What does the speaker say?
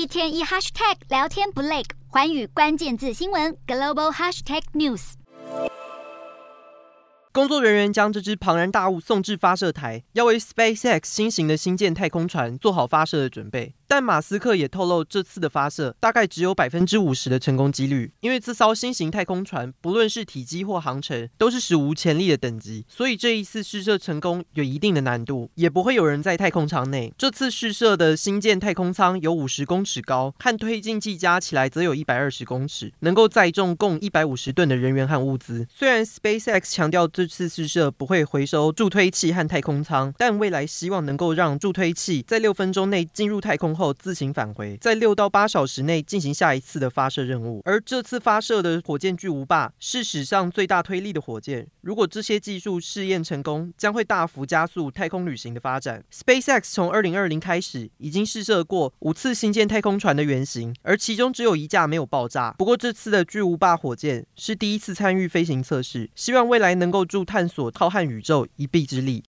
一天一 hashtag 聊天不累，环宇关键字新闻 global hashtag news。工作人员将这只庞然大物送至发射台，要为 SpaceX 新型的星舰太空船做好发射的准备。但马斯克也透露，这次的发射大概只有百分之五十的成功几率，因为这艘新型太空船不论是体积或航程，都是史无前例的等级，所以这一次试射成功有一定的难度，也不会有人在太空舱内。这次试射的新建太空舱有五十公尺高，和推进器加起来则有一百二十公尺，能够载重共一百五十吨的人员和物资。虽然 SpaceX 强调这次试射不会回收助推器和太空舱，但未来希望能够让助推器在六分钟内进入太空。后自行返回，在六到八小时内进行下一次的发射任务。而这次发射的火箭巨无霸是史上最大推力的火箭。如果这些技术试验成功，将会大幅加速太空旅行的发展。SpaceX 从二零二零开始已经试射过五次新建太空船的原型，而其中只有一架没有爆炸。不过这次的巨无霸火箭是第一次参与飞行测试，希望未来能够助探索浩瀚宇宙一臂之力。